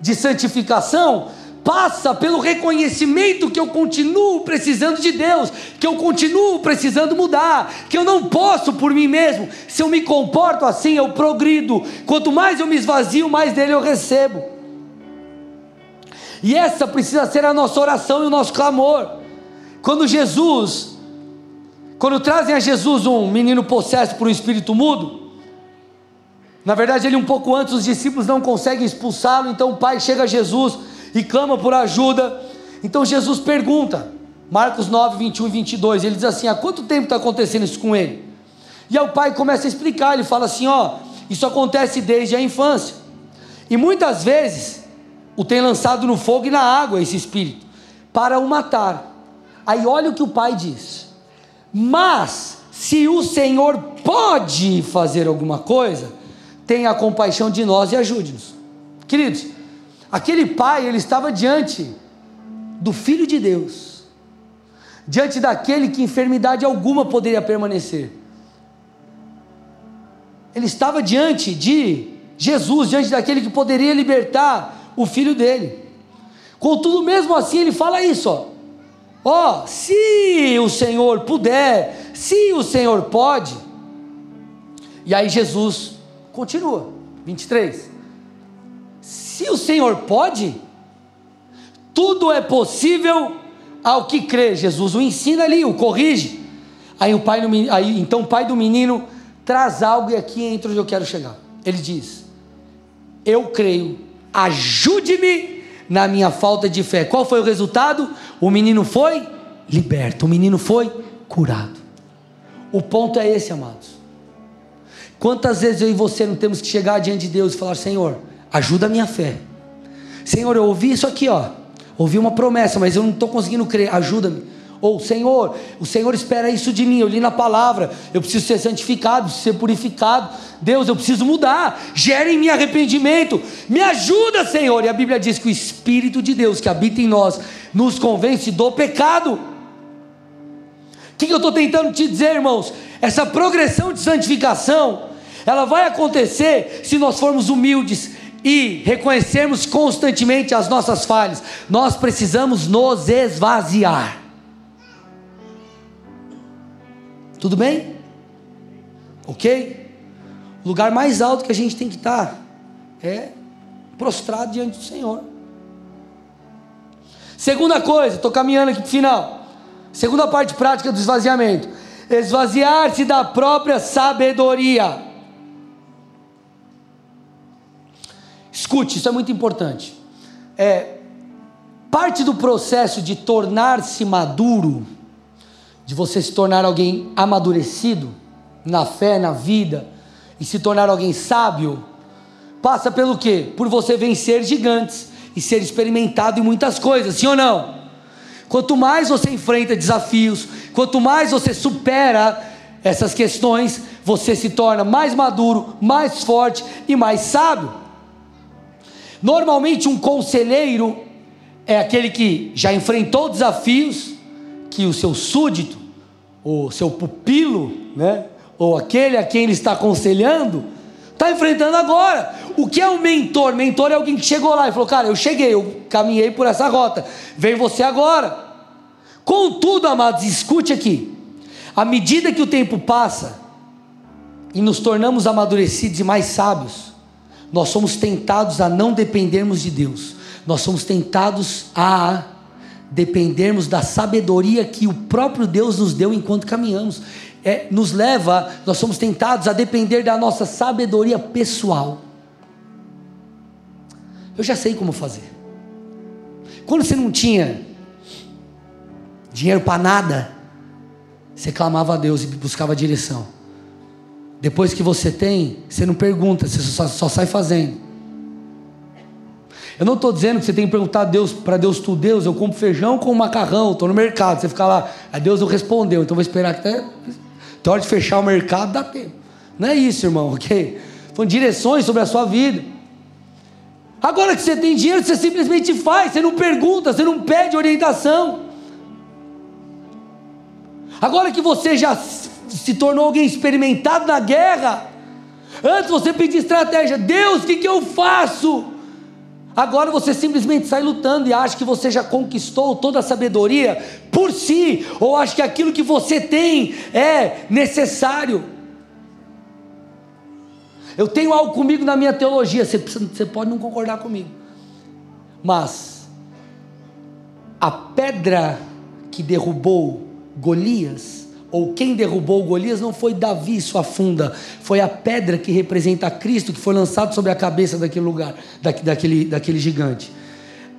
de santificação passa pelo reconhecimento que eu continuo precisando de Deus, que eu continuo precisando mudar, que eu não posso por mim mesmo. Se eu me comporto assim, eu progrido. Quanto mais eu me esvazio, mais dele eu recebo. E essa precisa ser a nossa oração e o nosso clamor. Quando Jesus, quando trazem a Jesus um menino possesso por um espírito mudo, na verdade, ele um pouco antes, os discípulos não conseguem expulsá-lo, então o pai chega a Jesus e clama por ajuda. Então Jesus pergunta, Marcos 9, 21 e 22, ele diz assim: há quanto tempo está acontecendo isso com ele? E aí o pai começa a explicar, ele fala assim: ó, isso acontece desde a infância, e muitas vezes o tem lançado no fogo e na água esse espírito, para o matar. Aí olha o que o pai diz. Mas se o Senhor pode fazer alguma coisa, tenha compaixão de nós e ajude-nos. Queridos, aquele pai, ele estava diante do filho de Deus. Diante daquele que enfermidade alguma poderia permanecer. Ele estava diante de Jesus, diante daquele que poderia libertar o filho dele. Contudo, mesmo assim, ele fala isso, ó. Ó, se o Senhor puder, se o Senhor pode. E aí Jesus continua, 23. Se o Senhor pode, tudo é possível ao que crê. Jesus o ensina ali, o corrige. Aí o pai do, aí, então o pai do menino traz algo e aqui entra onde eu quero chegar. Ele diz: Eu creio, ajude-me na minha falta de fé. Qual foi o resultado? O menino foi liberto, o menino foi curado. O ponto é esse, amados. Quantas vezes eu e você não temos que chegar diante de Deus e falar: Senhor, ajuda a minha fé. Senhor, eu ouvi isso aqui, ó. Ouvi uma promessa, mas eu não estou conseguindo crer. Ajuda-me. Ou, Senhor, o Senhor espera isso de mim. Eu li na palavra. Eu preciso ser santificado, preciso ser purificado. Deus, eu preciso mudar. Gere em mim arrependimento. Me ajuda, Senhor. E a Bíblia diz que o Espírito de Deus que habita em nós nos convence do pecado. O que eu estou tentando te dizer, irmãos? Essa progressão de santificação, ela vai acontecer se nós formos humildes e reconhecermos constantemente as nossas falhas. Nós precisamos nos esvaziar. Tudo bem? Ok? O lugar mais alto que a gente tem que estar é prostrado diante do Senhor. Segunda coisa, estou caminhando aqui para o final. Segunda parte prática do esvaziamento: esvaziar-se da própria sabedoria. Escute, isso é muito importante. É parte do processo de tornar-se maduro de você se tornar alguém amadurecido na fé, na vida e se tornar alguém sábio, passa pelo quê? Por você vencer gigantes e ser experimentado em muitas coisas, sim ou não? Quanto mais você enfrenta desafios, quanto mais você supera essas questões, você se torna mais maduro, mais forte e mais sábio. Normalmente, um conselheiro é aquele que já enfrentou desafios que o seu súdito, o seu pupilo, né, ou aquele a quem ele está aconselhando, está enfrentando agora. O que é um mentor? Mentor é alguém que chegou lá e falou: Cara, eu cheguei, eu caminhei por essa rota, vem você agora. Contudo, amados, escute aqui: à medida que o tempo passa e nos tornamos amadurecidos e mais sábios, nós somos tentados a não dependermos de Deus, nós somos tentados a dependermos da sabedoria que o próprio Deus nos deu enquanto caminhamos. É, nos leva, nós somos tentados a depender da nossa sabedoria pessoal. Eu já sei como fazer. Quando você não tinha dinheiro para nada, você clamava a Deus e buscava direção. Depois que você tem, você não pergunta, você só, só sai fazendo. Eu não estou dizendo que você tem que perguntar Deus para Deus tu Deus, eu compro feijão com macarrão, estou no mercado, você fica lá, a Deus não respondeu, então vou esperar até, até hora de fechar o mercado dá tempo. Não é isso, irmão, ok? Foram direções sobre a sua vida. Agora que você tem dinheiro, você simplesmente faz, você não pergunta, você não pede orientação. Agora que você já se tornou alguém experimentado na guerra, antes você pedia estratégia, Deus, o que, que eu faço? Agora você simplesmente sai lutando e acha que você já conquistou toda a sabedoria por si, ou acha que aquilo que você tem é necessário. Eu tenho algo comigo na minha teologia, você, você pode não concordar comigo, mas a pedra que derrubou Golias ou quem derrubou Golias não foi Davi, sua funda, foi a pedra que representa Cristo que foi lançado sobre a cabeça daquele lugar, daquele, daquele gigante.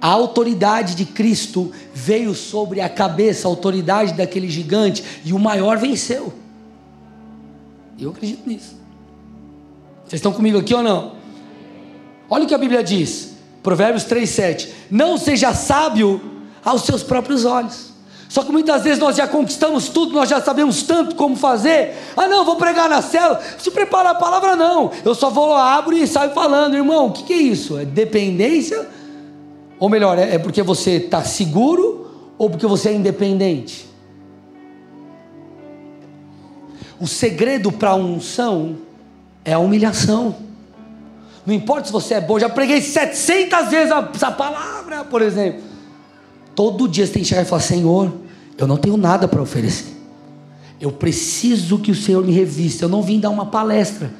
A autoridade de Cristo veio sobre a cabeça, a autoridade daquele gigante, e o maior venceu. Eu acredito nisso. Vocês estão comigo aqui ou não? Olha o que a Bíblia diz, Provérbios 3,7: Não seja sábio aos seus próprios olhos Só que muitas vezes nós já conquistamos tudo, nós já sabemos tanto como fazer. Ah, não, vou pregar na cela. Se preparar a palavra, não. Eu só vou, abro e saio falando. Irmão, o que, que é isso? É dependência? Ou melhor, é, é porque você está seguro ou porque você é independente? O segredo para a unção é a humilhação. Não importa se você é bom, já preguei 700 vezes essa palavra, por exemplo. Todo dia você tem que chegar e falar: Senhor, eu não tenho nada para oferecer. Eu preciso que o Senhor me revista. Eu não vim dar uma palestra.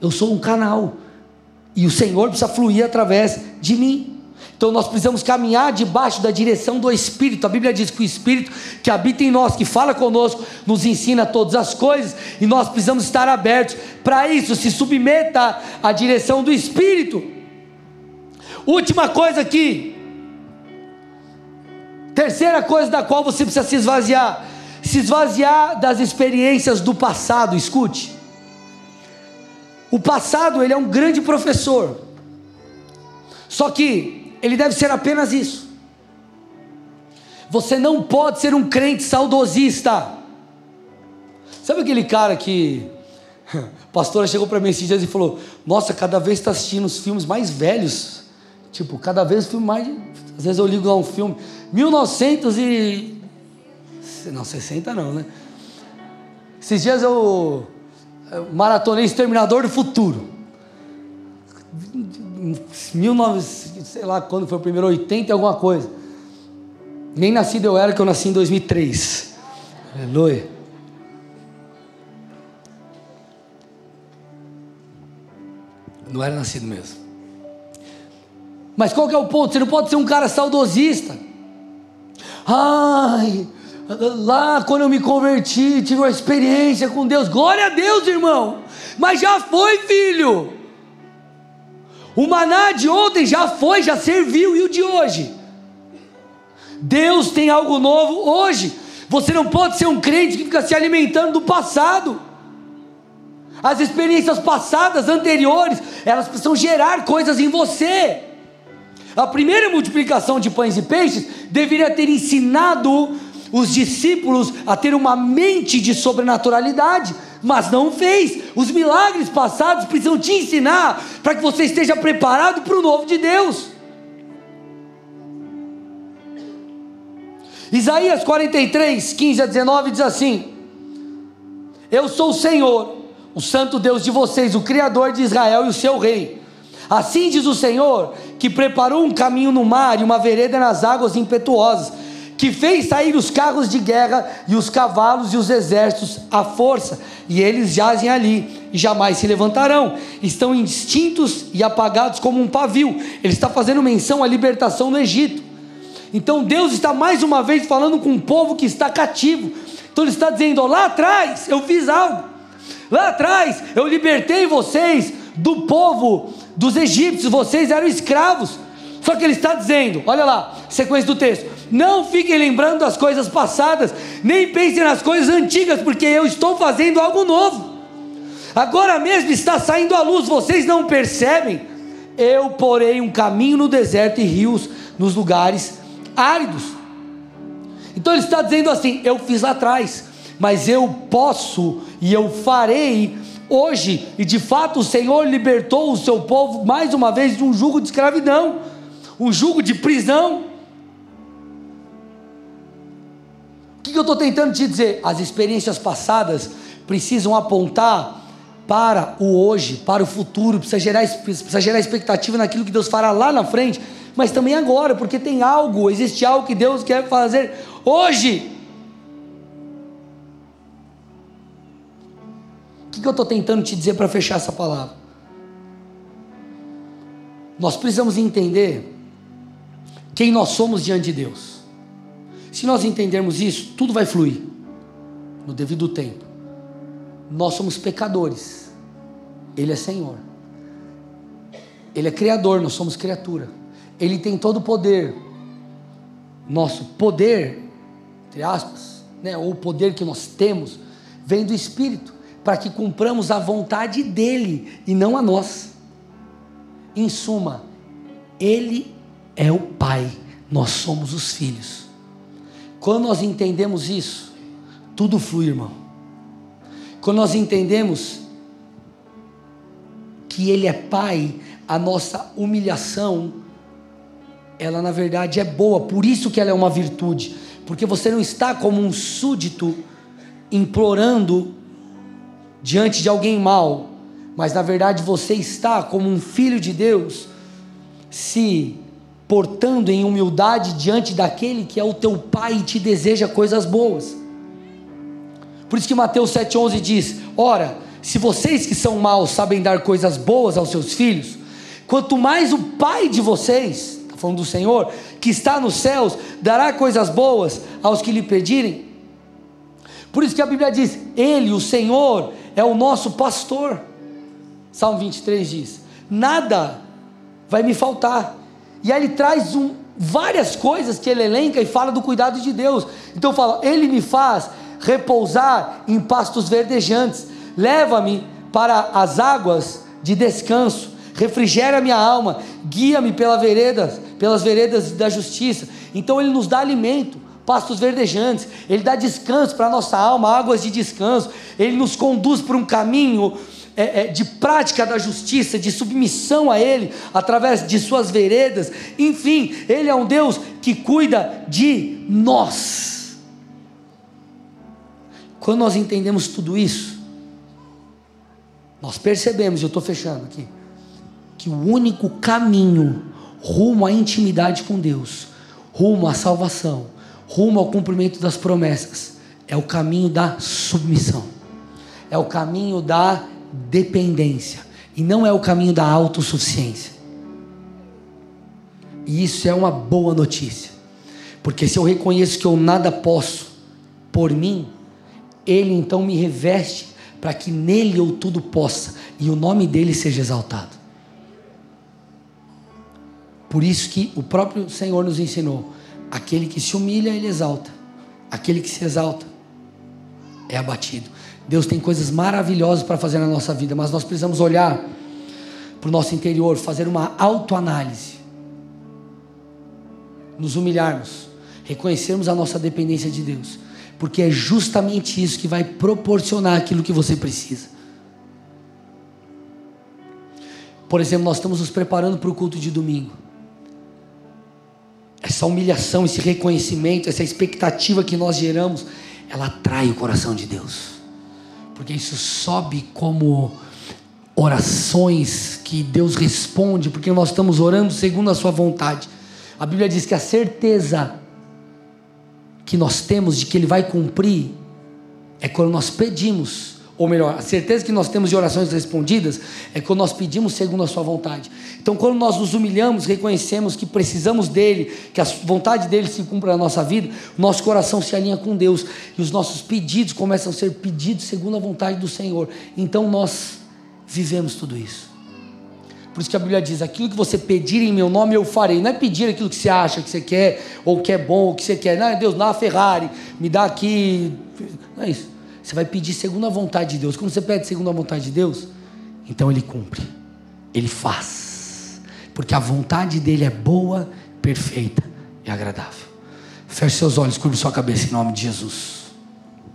Eu sou um canal. E o Senhor precisa fluir através de mim. Então nós precisamos caminhar debaixo da direção do Espírito. A Bíblia diz que o Espírito que habita em nós, que fala conosco, nos ensina todas as coisas, e nós precisamos estar abertos para isso. Se submeta à direção do Espírito. Última coisa aqui. Terceira coisa da qual você precisa se esvaziar: se esvaziar das experiências do passado. Escute. O passado ele é um grande professor. Só que ele deve ser apenas isso. Você não pode ser um crente saudosista. Sabe aquele cara que. A pastora chegou para mim esses dias e falou: Nossa, cada vez está assistindo os filmes mais velhos. Tipo, cada vez o filme mais. Às vezes eu ligo lá um filme. 1900 e. Não, 60 não, né? Esses dias eu. Maratonei Exterminador do Futuro. 1900, sei lá quando foi o primeiro, 80 e alguma coisa. Nem nascido eu era, que eu nasci em 2003. Aleluia. Não era nascido mesmo. Mas qual que é o ponto? Você não pode ser um cara saudosista. Ai, lá quando eu me converti, tive uma experiência com Deus. Glória a Deus, irmão. Mas já foi, filho. O maná de ontem já foi, já serviu, e o de hoje? Deus tem algo novo hoje. Você não pode ser um crente que fica se alimentando do passado. As experiências passadas, anteriores, elas precisam gerar coisas em você. A primeira multiplicação de pães e peixes deveria ter ensinado os discípulos a ter uma mente de sobrenaturalidade, mas não fez. Os milagres passados precisam te ensinar para que você esteja preparado para o novo de Deus. Isaías 43, 15 a 19 diz assim: Eu sou o Senhor, o Santo Deus de vocês, o Criador de Israel e o seu Rei. Assim diz o Senhor, que preparou um caminho no mar e uma vereda nas águas impetuosas que fez sair os carros de guerra e os cavalos e os exércitos à força, e eles jazem ali e jamais se levantarão. Estão extintos e apagados como um pavio. Ele está fazendo menção à libertação no Egito. Então Deus está mais uma vez falando com um povo que está cativo. Então ele está dizendo: lá atrás eu fiz algo. Lá atrás eu libertei vocês do povo dos egípcios, vocês eram escravos. Só que ele está dizendo, olha lá, sequência do texto: não fiquem lembrando das coisas passadas, nem pensem nas coisas antigas, porque eu estou fazendo algo novo. Agora mesmo está saindo a luz, vocês não percebem? Eu porei um caminho no deserto e rios nos lugares áridos. Então ele está dizendo assim: eu fiz lá atrás, mas eu posso e eu farei hoje, e de fato o Senhor libertou o seu povo mais uma vez de um jugo de escravidão um jugo de prisão. O que eu estou tentando te dizer? As experiências passadas precisam apontar para o hoje, para o futuro, precisa gerar, precisa gerar expectativa naquilo que Deus fará lá na frente, mas também agora, porque tem algo, existe algo que Deus quer fazer hoje. O que eu estou tentando te dizer para fechar essa palavra? Nós precisamos entender quem nós somos diante de Deus. Se nós entendermos isso, tudo vai fluir no devido tempo. Nós somos pecadores, Ele é Senhor, Ele é Criador, nós somos criatura, Ele tem todo o poder. Nosso poder, entre aspas, né, ou o poder que nós temos, vem do Espírito, para que cumpramos a vontade dEle e não a nós. Em suma, Ele é o Pai, nós somos os filhos. Quando nós entendemos isso, tudo flui, irmão. Quando nós entendemos que Ele é Pai, a nossa humilhação, ela na verdade é boa, por isso que ela é uma virtude, porque você não está como um súdito implorando diante de alguém mau, mas na verdade você está como um filho de Deus, se portando em humildade diante daquele que é o teu Pai e te deseja coisas boas. Por isso que Mateus 7,11 diz: Ora, se vocês que são maus sabem dar coisas boas aos seus filhos, quanto mais o Pai de vocês, está falando do Senhor, que está nos céus, dará coisas boas aos que lhe pedirem. Por isso que a Bíblia diz: Ele, o Senhor, é o nosso pastor. Salmo 23 diz: Nada vai me faltar. E aí ele traz um, várias coisas que ele elenca e fala do cuidado de Deus. Então fala: Ele me faz repousar em pastos verdejantes, leva-me para as águas de descanso, refrigera minha alma, guia-me pela veredas, pelas veredas da justiça. Então ele nos dá alimento, pastos verdejantes, ele dá descanso para a nossa alma, águas de descanso, ele nos conduz por um caminho é, é, de prática da justiça, de submissão a Ele, através de suas veredas, enfim, Ele é um Deus que cuida de nós. Quando nós entendemos tudo isso, nós percebemos, eu estou fechando aqui, que o único caminho rumo à intimidade com Deus, rumo à salvação, rumo ao cumprimento das promessas, é o caminho da submissão, é o caminho da dependência e não é o caminho da autossuficiência. E isso é uma boa notícia, porque se eu reconheço que eu nada posso por mim, Ele então me reveste para que nele eu tudo possa e o nome dele seja exaltado. Por isso que o próprio Senhor nos ensinou: aquele que se humilha, ele exalta, aquele que se exalta é abatido. Deus tem coisas maravilhosas para fazer na nossa vida, mas nós precisamos olhar para o nosso interior, fazer uma autoanálise, nos humilharmos, reconhecermos a nossa dependência de Deus, porque é justamente isso que vai proporcionar aquilo que você precisa. Por exemplo, nós estamos nos preparando para o culto de domingo. Essa humilhação, esse reconhecimento, essa expectativa que nós geramos, ela atrai o coração de Deus porque isso sobe como orações que Deus responde, porque nós estamos orando segundo a Sua vontade. A Bíblia diz que a certeza que nós temos de que Ele vai cumprir é quando nós pedimos, ou melhor, a certeza que nós temos de orações respondidas é quando nós pedimos segundo a Sua vontade. Então, quando nós nos humilhamos, reconhecemos que precisamos dele, que a vontade dele se cumpra na nossa vida, nosso coração se alinha com Deus e os nossos pedidos começam a ser pedidos segundo a vontade do Senhor. Então, nós vivemos tudo isso. Por isso que a Bíblia diz: aquilo que você pedir em meu nome eu farei. Não é pedir aquilo que você acha que você quer, ou que é bom, ou que você quer. Não, Deus, dá uma Ferrari, me dá aqui. Não é isso. Você vai pedir segundo a vontade de Deus. Quando você pede segundo a vontade de Deus, então Ele cumpre, Ele faz porque a vontade dele é boa, perfeita e agradável. Feche seus olhos, curva sua cabeça em nome de Jesus.